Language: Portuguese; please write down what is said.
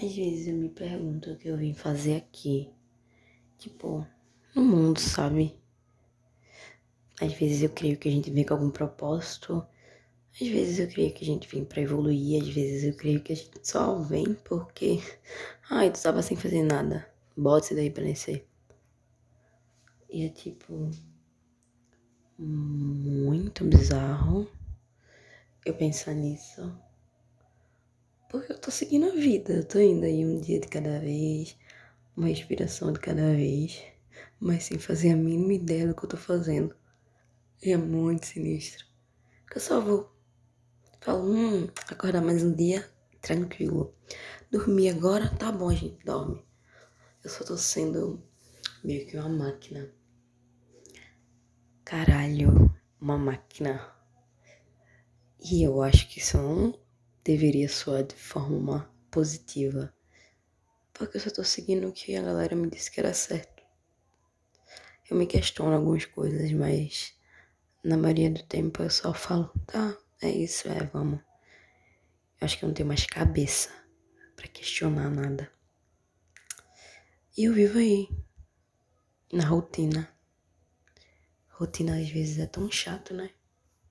Às vezes eu me pergunto o que eu vim fazer aqui. Tipo, no mundo, sabe? Às vezes eu creio que a gente vem com algum propósito. Às vezes eu creio que a gente vem pra evoluir. Às vezes eu creio que a gente só vem porque. Ai, tu tava sem fazer nada. Bota isso daí pra nascer. E é tipo. Muito bizarro eu pensar nisso. Porque eu tô seguindo a vida, eu tô indo aí um dia de cada vez, uma respiração de cada vez, mas sem fazer a mínima ideia do que eu tô fazendo. E é muito sinistro. Eu só vou. Falo, hum, acordar mais um dia tranquilo. Dormir agora, tá bom, gente dorme. Eu só tô sendo meio que uma máquina. Caralho, uma máquina. E eu acho que não deveria soar de forma positiva. Porque eu só tô seguindo o que a galera me disse que era certo. Eu me questiono algumas coisas, mas na maioria do tempo eu só falo, tá, é isso, é, vamos. Eu acho que eu não tenho mais cabeça para questionar nada. E eu vivo aí, na rotina. Rotina às vezes é tão chato, né?